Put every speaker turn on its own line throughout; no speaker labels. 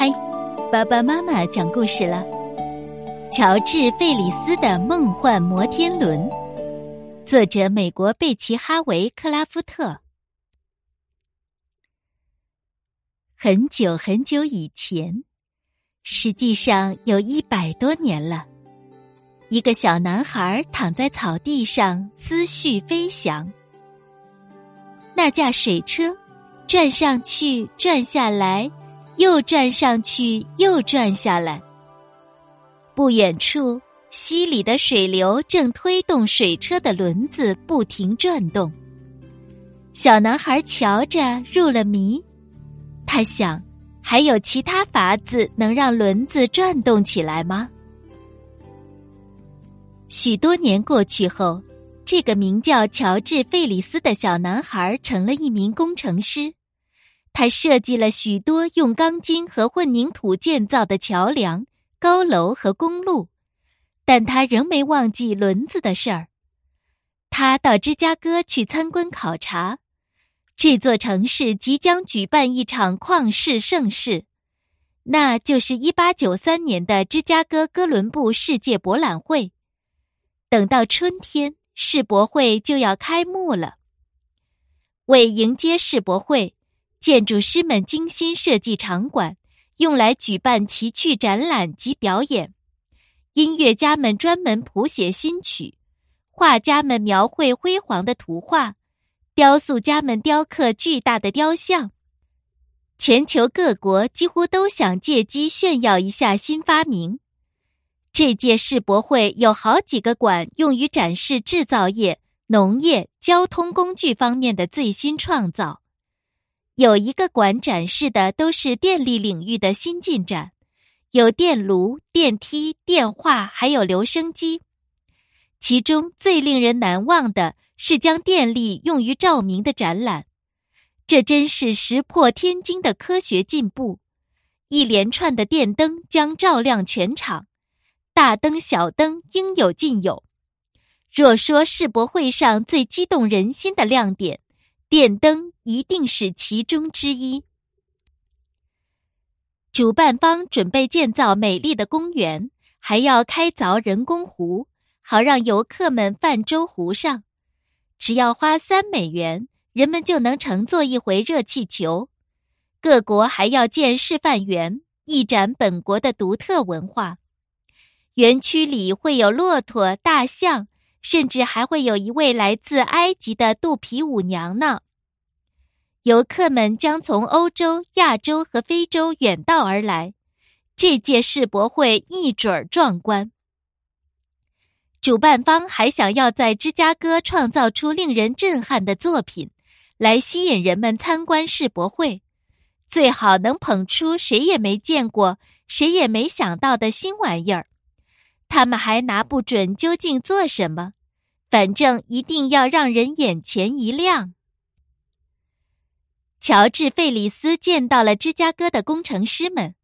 嗨，爸爸妈妈讲故事了。乔治·费里斯的梦幻摩天轮，作者美国贝奇·哈维·克拉夫特。很久很久以前，实际上有一百多年了，一个小男孩躺在草地上，思绪飞翔。那架水车转上去，转下来。又转上去，又转下来。不远处，溪里的水流正推动水车的轮子不停转动。小男孩瞧着入了迷，他想：还有其他法子能让轮子转动起来吗？许多年过去后，这个名叫乔治·费里斯的小男孩成了一名工程师。他设计了许多用钢筋和混凝土建造的桥梁、高楼和公路，但他仍没忘记轮子的事儿。他到芝加哥去参观考察，这座城市即将举办一场旷世盛事，那就是一八九三年的芝加哥哥伦布世界博览会。等到春天，世博会就要开幕了。为迎接世博会。建筑师们精心设计场馆，用来举办奇趣展览及表演；音乐家们专门谱写新曲，画家们描绘辉煌的图画，雕塑家们雕刻巨大的雕像。全球各国几乎都想借机炫耀一下新发明。这届世博会有好几个馆用于展示制造业、农业、交通工具方面的最新创造。有一个馆展示的都是电力领域的新进展，有电炉、电梯、电话，还有留声机。其中最令人难忘的是将电力用于照明的展览，这真是石破天惊的科学进步。一连串的电灯将照亮全场，大灯小灯应有尽有。若说世博会上最激动人心的亮点，电灯一定是其中之一。主办方准备建造美丽的公园，还要开凿人工湖，好让游客们泛舟湖上。只要花三美元，人们就能乘坐一回热气球。各国还要建示范园，一展本国的独特文化。园区里会有骆驼、大象。甚至还会有一位来自埃及的肚皮舞娘呢。游客们将从欧洲、亚洲和非洲远道而来，这届世博会一准儿壮观。主办方还想要在芝加哥创造出令人震撼的作品，来吸引人们参观世博会，最好能捧出谁也没见过、谁也没想到的新玩意儿。他们还拿不准究竟做什么，反正一定要让人眼前一亮。乔治·费里斯见到了芝加哥的工程师们，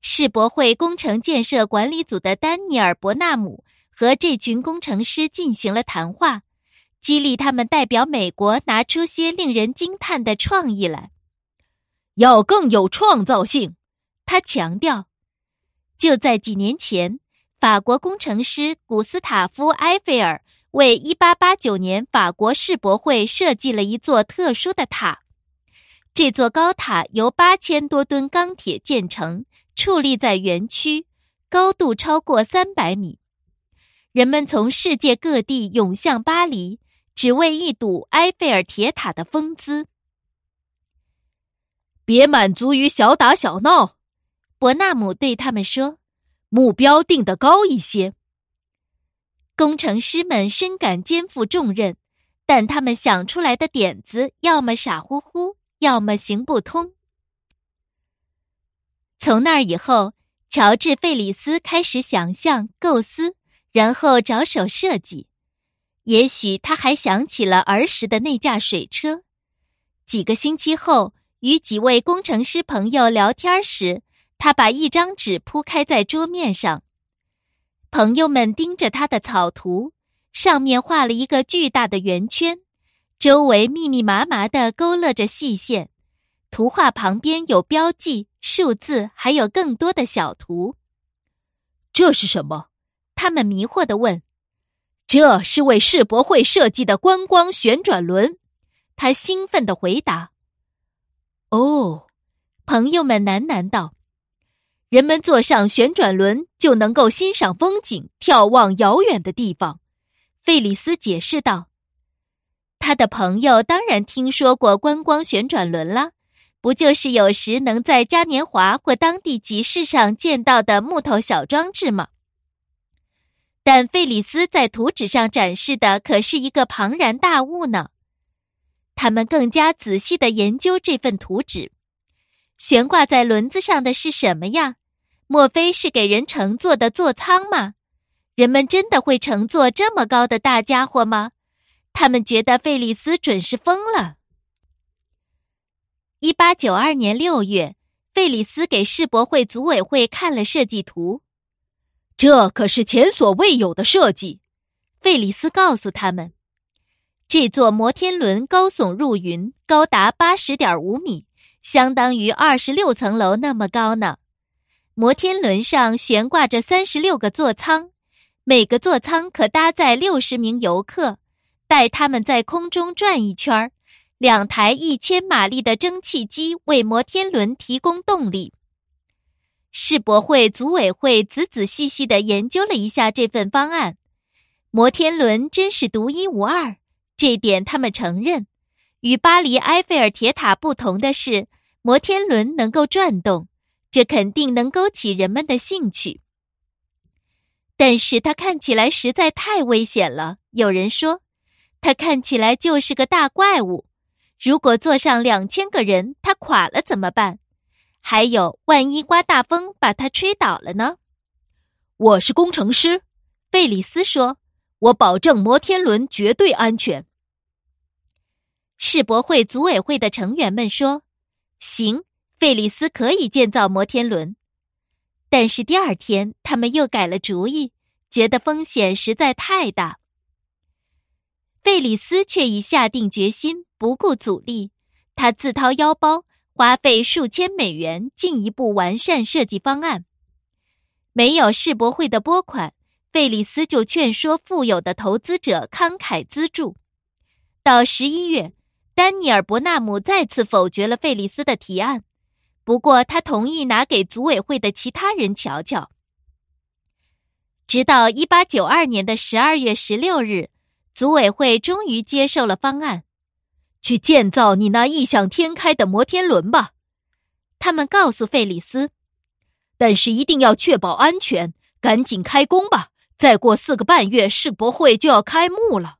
世博会工程建设管理组的丹尼尔·伯纳姆和这群工程师进行了谈话，激励他们代表美国拿出些令人惊叹的创意来，
要更有创造性。
他强调，就在几年前。法国工程师古斯塔夫·埃菲尔为1889年法国世博会设计了一座特殊的塔。这座高塔由八千多吨钢铁建成，矗立在园区，高度超过三百米。人们从世界各地涌向巴黎，只为一睹埃菲尔铁塔的风姿。
别满足于小打小闹，
伯纳姆对他们说。
目标定得高一些。
工程师们深感肩负重任，但他们想出来的点子要么傻乎乎，要么行不通。从那以后，乔治·费里斯开始想象、构思，然后着手设计。也许他还想起了儿时的那架水车。几个星期后，与几位工程师朋友聊天时。他把一张纸铺开在桌面上，朋友们盯着他的草图，上面画了一个巨大的圆圈，周围密密麻麻的勾勒着细线，图画旁边有标记、数字，还有更多的小图。
这是什么？
他们迷惑的问。
这是为世博会设计的观光旋转轮。
他兴奋的回答。
哦，
朋友们喃喃道：“
人们坐上旋转轮就能够欣赏风景，眺望遥远的地方。”
费里斯解释道。他的朋友当然听说过观光旋转轮了。不就是有时能在嘉年华或当地集市上见到的木头小装置吗？但费里斯在图纸上展示的可是一个庞然大物呢。他们更加仔细的研究这份图纸，悬挂在轮子上的是什么呀？莫非是给人乘坐的座舱吗？人们真的会乘坐这么高的大家伙吗？他们觉得费里斯准是疯了。一八九二年六月，费里斯给世博会组委会看了设计图。
这可是前所未有的设计，
费里斯告诉他们。这座摩天轮高耸入云，高达八十点五米，相当于二十六层楼那么高呢。摩天轮上悬挂着三十六个座舱，每个座舱可搭载六十名游客，带他们在空中转一圈儿。两台一千马力的蒸汽机为摩天轮提供动力。世博会组委会仔仔细细的研究了一下这份方案，摩天轮真是独一无二，这点他们承认。与巴黎埃菲尔铁塔不同的是，摩天轮能够转动，这肯定能勾起人们的兴趣。但是它看起来实在太危险了，有人说，它看起来就是个大怪物。如果坐上两千个人，它垮了怎么办？还有，万一刮大风把它吹倒了呢？
我是工程师，
费里斯说：“
我保证摩天轮绝对安全。”
世博会组委会的成员们说：“行，费里斯可以建造摩天轮。”但是第二天，他们又改了主意，觉得风险实在太大。费里斯却已下定决心。不顾阻力，他自掏腰包，花费数千美元，进一步完善设计方案。没有世博会的拨款，费里斯就劝说富有的投资者慷慨资助。到十一月，丹尼尔·伯纳姆再次否决了费里斯的提案，不过他同意拿给组委会的其他人瞧瞧。直到一八九二年的十二月十六日，组委会终于接受了方案。
去建造你那异想天开的摩天轮吧，
他们告诉费里斯。
但是一定要确保安全，赶紧开工吧！再过四个半月，世博会就要开幕了。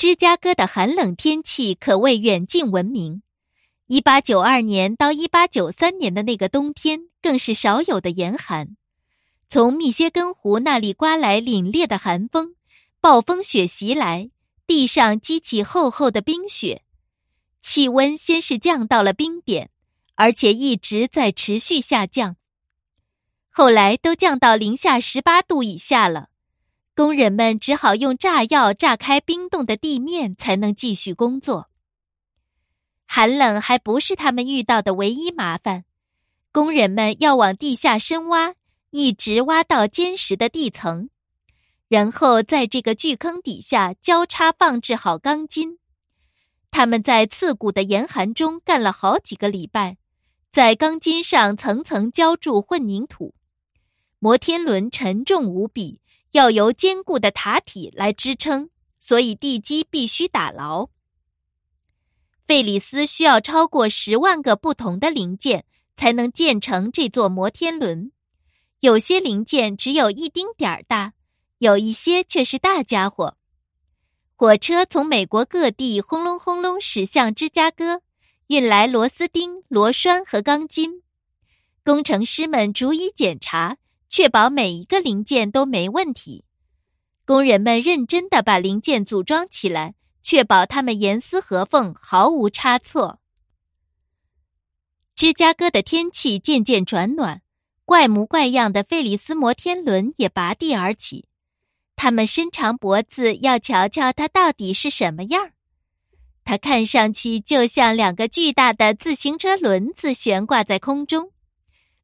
芝加哥的寒冷天气可谓远近闻名。一八九二年到一八九三年的那个冬天，更是少有的严寒。从密歇根湖那里刮来凛冽的寒风，暴风雪袭来。地上积起厚厚的冰雪，气温先是降到了冰点，而且一直在持续下降。后来都降到零下十八度以下了，工人们只好用炸药炸开冰冻的地面，才能继续工作。寒冷还不是他们遇到的唯一麻烦，工人们要往地下深挖，一直挖到坚实的地层。然后在这个巨坑底下交叉放置好钢筋，他们在刺骨的严寒中干了好几个礼拜，在钢筋上层层浇筑混凝土。摩天轮沉重无比，要由坚固的塔体来支撑，所以地基必须打牢。费里斯需要超过十万个不同的零件才能建成这座摩天轮，有些零件只有一丁点儿大。有一些却是大家伙。火车从美国各地轰隆轰隆驶向芝加哥，运来螺丝钉、螺栓和钢筋。工程师们逐一检查，确保每一个零件都没问题。工人们认真的把零件组装起来，确保它们严丝合缝，毫无差错。芝加哥的天气渐渐转暖，怪模怪样的费里斯摩天轮也拔地而起。他们伸长脖子，要瞧瞧它到底是什么样它看上去就像两个巨大的自行车轮子悬挂在空中，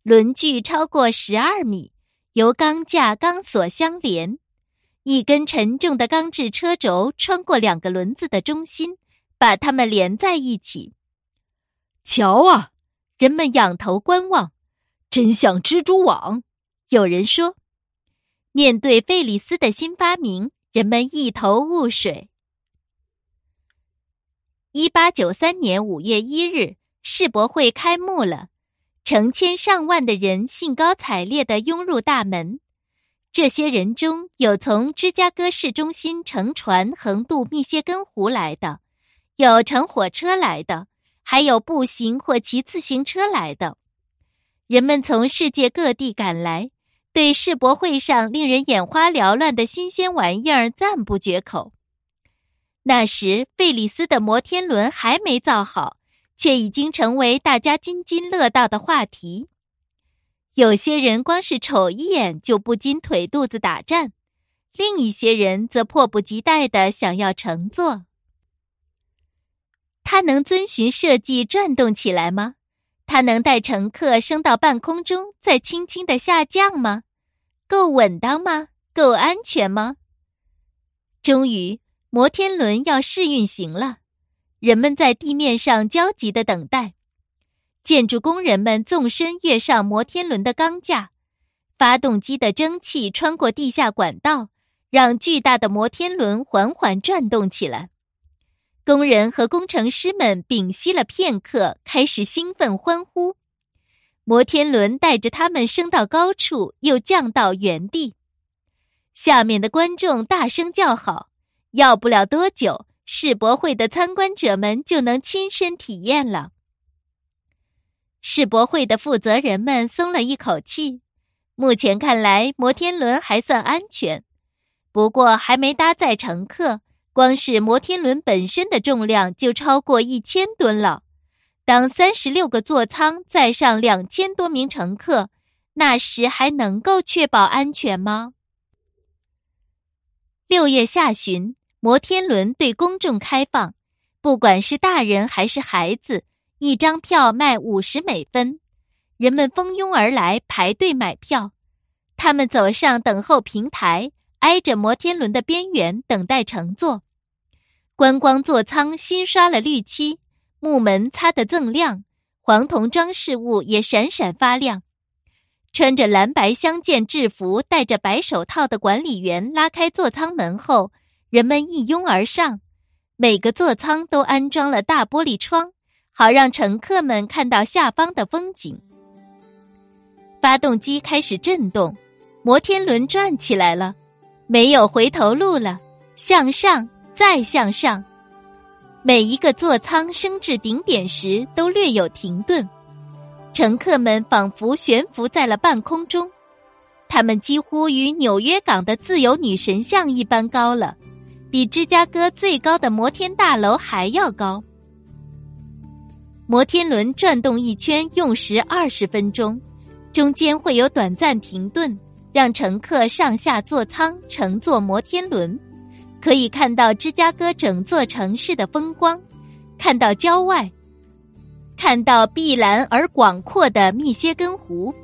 轮距超过十二米，由钢架、钢索相连。一根沉重的钢制车轴穿过两个轮子的中心，把它们连在一起。
瞧啊，人们仰头观望，真像蜘蛛网。
有人说，面对费里斯的新发明，人们一头雾水。一八九三年五月一日，世博会开幕了，成千上万的人兴高采烈地涌入大门。这些人中有从芝加哥市中心乘船横渡密歇根湖来的，有乘火车来的，还有步行或骑自行车来的。人们从世界各地赶来，对世博会上令人眼花缭乱的新鲜玩意儿赞不绝口。那时，费里斯的摩天轮还没造好，却已经成为大家津津乐道的话题。有些人光是瞅一眼就不禁腿肚子打颤，另一些人则迫不及待的想要乘坐。它能遵循设计转动起来吗？它能带乘客升到半空中再轻轻的下降吗？够稳当吗？够安全吗？终于，摩天轮要试运行了，人们在地面上焦急的等待。建筑工人们纵身跃上摩天轮的钢架，发动机的蒸汽穿过地下管道，让巨大的摩天轮缓缓转动起来。工人和工程师们屏息了片刻，开始兴奋欢呼。摩天轮带着他们升到高处，又降到原地。下面的观众大声叫好。要不了多久，世博会的参观者们就能亲身体验了。世博会的负责人们松了一口气，目前看来摩天轮还算安全。不过还没搭载乘客，光是摩天轮本身的重量就超过一千吨了。当三十六个座舱载上两千多名乘客，那时还能够确保安全吗？六月下旬，摩天轮对公众开放，不管是大人还是孩子。一张票卖五十美分，人们蜂拥而来排队买票。他们走上等候平台，挨着摩天轮的边缘等待乘坐。观光座舱新刷了绿漆，木门擦得锃亮，黄铜装饰物也闪闪发亮。穿着蓝白相间制服、戴着白手套的管理员拉开座舱门后，人们一拥而上。每个座舱都安装了大玻璃窗。好让乘客们看到下方的风景。发动机开始震动，摩天轮转起来了，没有回头路了，向上，再向上。每一个座舱升至顶点时都略有停顿，乘客们仿佛悬浮在了半空中，他们几乎与纽约港的自由女神像一般高了，比芝加哥最高的摩天大楼还要高。摩天轮转动一圈用时二十分钟，中间会有短暂停顿，让乘客上下座舱乘坐摩天轮，可以看到芝加哥整座城市的风光，看到郊外，看到碧蓝而广阔的密歇根湖，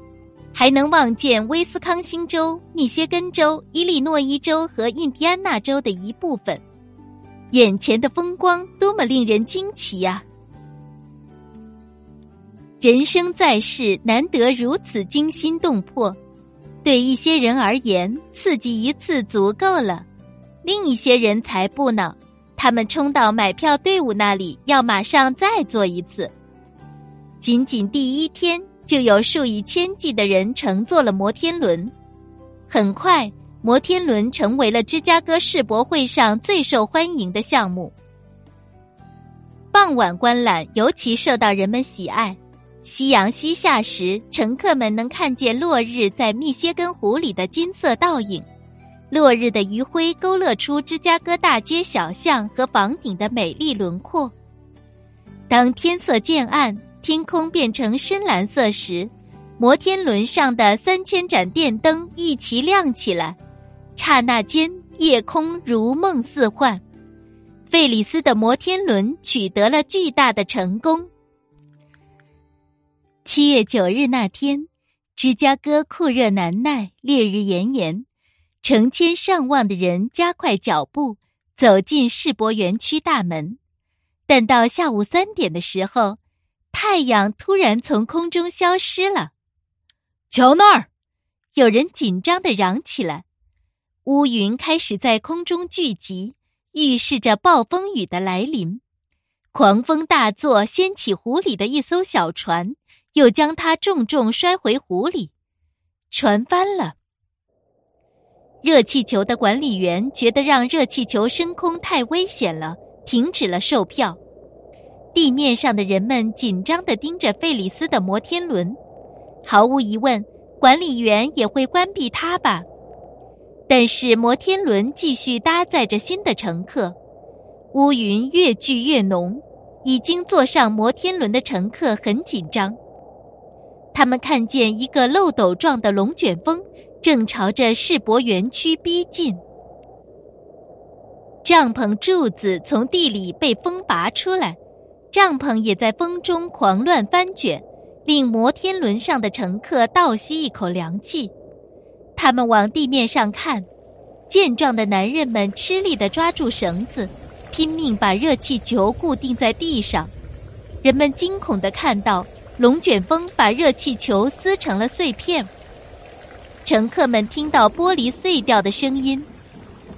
还能望见威斯康星州、密歇根州、伊利诺伊州和印第安纳州的一部分。眼前的风光多么令人惊奇呀！人生在世，难得如此惊心动魄。对一些人而言，刺激一次足够了；另一些人才不呢。他们冲到买票队伍那里，要马上再做一次。仅仅第一天，就有数以千计的人乘坐了摩天轮。很快，摩天轮成为了芝加哥世博会上最受欢迎的项目。傍晚观览尤其受到人们喜爱。夕阳西下时，乘客们能看见落日在密歇根湖里的金色倒影，落日的余晖勾勒出芝加哥大街小巷和房顶的美丽轮廓。当天色渐暗，天空变成深蓝色时，摩天轮上的三千盏电灯一齐亮起来，刹那间，夜空如梦似幻。费里斯的摩天轮取得了巨大的成功。七月九日那天，芝加哥酷热难耐，烈日炎炎，成千上万的人加快脚步走进世博园区大门。但到下午三点的时候，太阳突然从空中消失了。
瞧那儿，
有人紧张的嚷起来。乌云开始在空中聚集，预示着暴风雨的来临。狂风大作，掀起湖里的一艘小船。又将它重重摔回湖里，船翻了。热气球的管理员觉得让热气球升空太危险了，停止了售票。地面上的人们紧张地盯着费里斯的摩天轮，毫无疑问，管理员也会关闭它吧。但是摩天轮继续搭载着新的乘客，乌云越聚越浓，已经坐上摩天轮的乘客很紧张。他们看见一个漏斗状的龙卷风正朝着世博园区逼近，帐篷柱子从地里被风拔出来，帐篷也在风中狂乱翻卷，令摩天轮上的乘客倒吸一口凉气。他们往地面上看，健壮的男人们吃力地抓住绳子，拼命把热气球固定在地上。人们惊恐地看到。龙卷风把热气球撕成了碎片。乘客们听到玻璃碎掉的声音，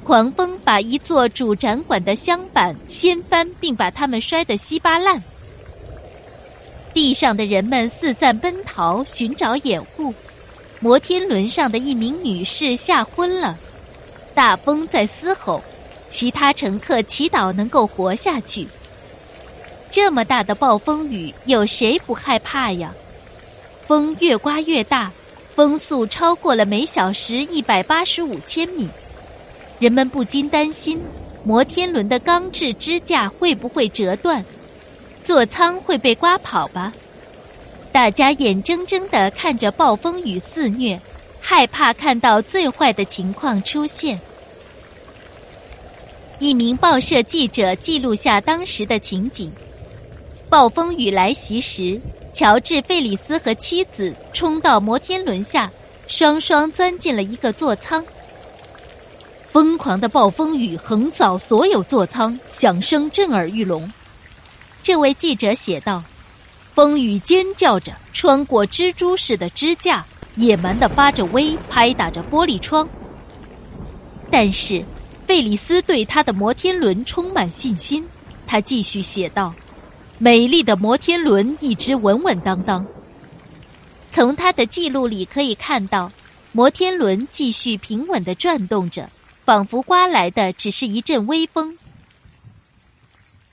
狂风把一座主展馆的箱板掀翻，并把它们摔得稀巴烂。地上的人们四散奔逃，寻找掩护。摩天轮上的一名女士吓昏了。大风在嘶吼，其他乘客祈祷能够活下去。这么大的暴风雨，有谁不害怕呀？风越刮越大，风速超过了每小时一百八十五千米。人们不禁担心，摩天轮的钢制支架会不会折断，座舱会被刮跑吧？大家眼睁睁的看着暴风雨肆虐，害怕看到最坏的情况出现。一名报社记者记录下当时的情景。暴风雨来袭时，乔治·费里斯和妻子冲到摩天轮下，双双钻进了一个座舱。疯狂的暴风雨横扫所有座舱，响声震耳欲聋。这位记者写道：“风雨尖叫着穿过蜘蛛似的支架，野蛮的发着威，拍打着玻璃窗。但是，费里斯对他的摩天轮充满信心。他继续写道。”美丽的摩天轮一直稳稳当当。从他的记录里可以看到，摩天轮继续平稳的转动着，仿佛刮来的只是一阵微风。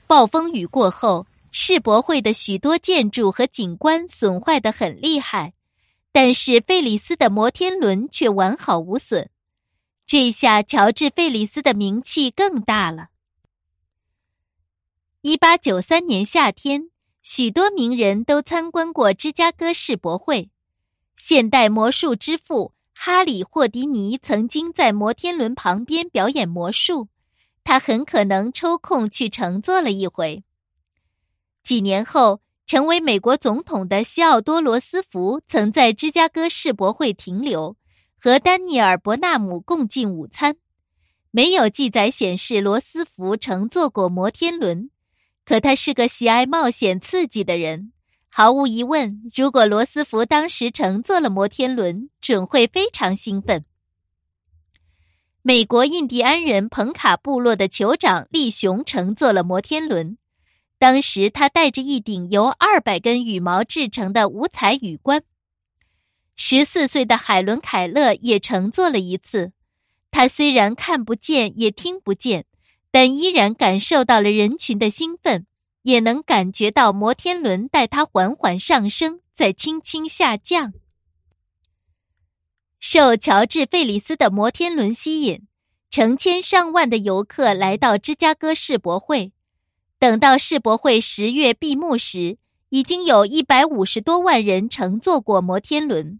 暴风雨过后，世博会的许多建筑和景观损坏的很厉害，但是费里斯的摩天轮却完好无损。这下，乔治·费里斯的名气更大了。一八九三年夏天，许多名人都参观过芝加哥世博会。现代魔术之父哈里·霍迪尼曾经在摩天轮旁边表演魔术，他很可能抽空去乘坐了一回。几年后，成为美国总统的西奥多·罗斯福曾在芝加哥世博会停留，和丹尼尔·伯纳姆共进午餐。没有记载显示罗斯福乘坐过摩天轮。可他是个喜爱冒险刺激的人，毫无疑问，如果罗斯福当时乘坐了摩天轮，准会非常兴奋。美国印第安人彭卡部落的酋长利雄乘坐了摩天轮，当时他戴着一顶由二百根羽毛制成的五彩羽冠。十四岁的海伦·凯勒也乘坐了一次，他虽然看不见，也听不见。但依然感受到了人群的兴奋，也能感觉到摩天轮带它缓缓上升，再轻轻下降。受乔治·费里斯的摩天轮吸引，成千上万的游客来到芝加哥世博会。等到世博会十月闭幕时，已经有一百五十多万人乘坐过摩天轮。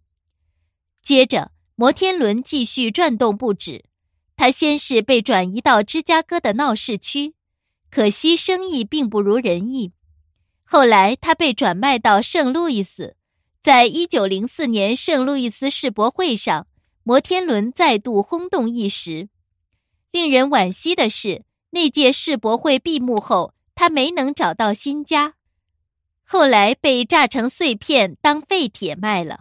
接着，摩天轮继续转动不止。它先是被转移到芝加哥的闹市区，可惜生意并不如人意。后来他被转卖到圣路易斯，在一九零四年圣路易斯世博会上，摩天轮再度轰动一时。令人惋惜的是，那届世博会闭幕后，他没能找到新家，后来被炸成碎片当废铁卖了。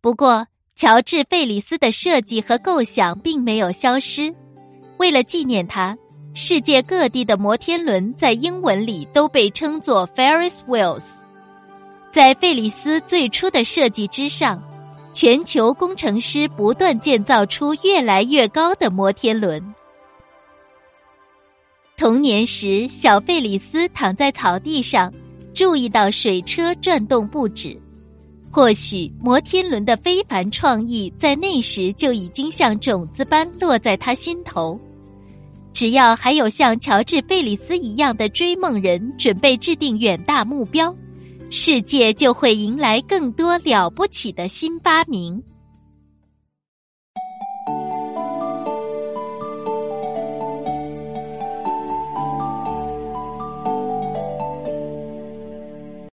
不过，乔治·费里斯的设计和构想并没有消失。为了纪念他，世界各地的摩天轮在英文里都被称作 Ferris wheels。在费里斯最初的设计之上，全球工程师不断建造出越来越高的摩天轮。童年时，小费里斯躺在草地上，注意到水车转动不止。或许摩天轮的非凡创意在那时就已经像种子般落在他心头。只要还有像乔治·贝里斯一样的追梦人准备制定远大目标，世界就会迎来更多了不起的新发明。